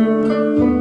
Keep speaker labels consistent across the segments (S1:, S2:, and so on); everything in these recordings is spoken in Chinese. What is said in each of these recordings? S1: you.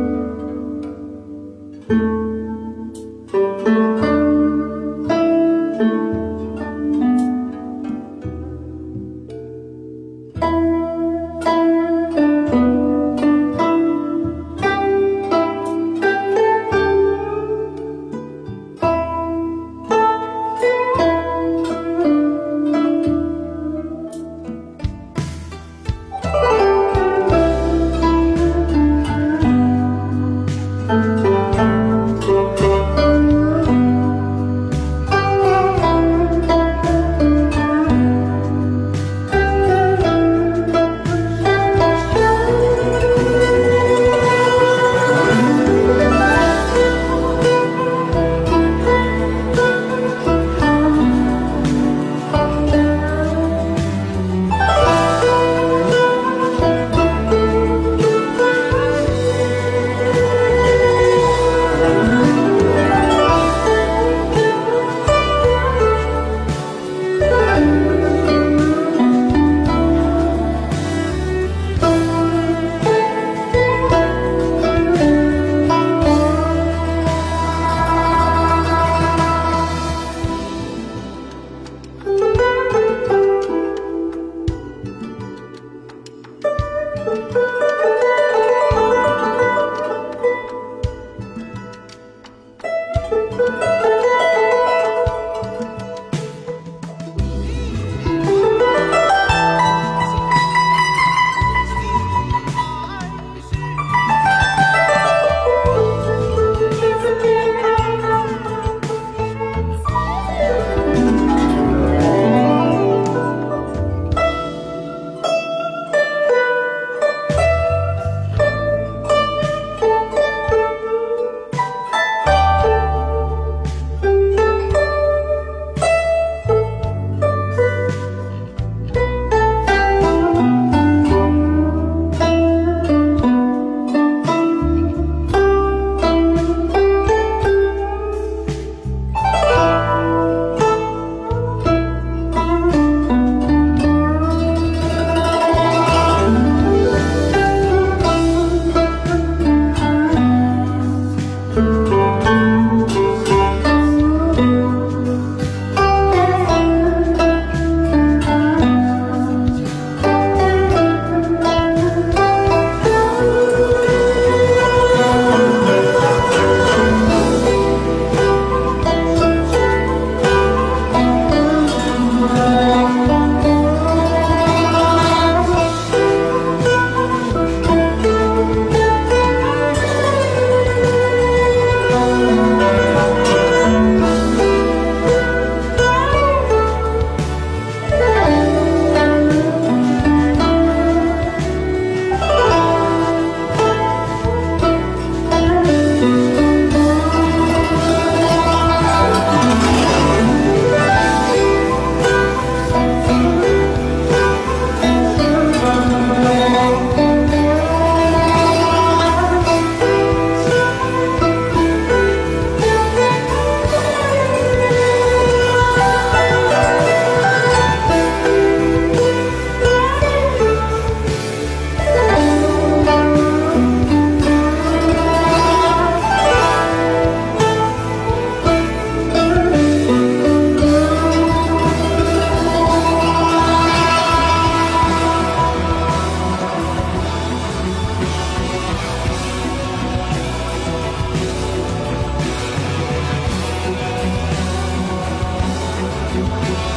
S2: 啊。you.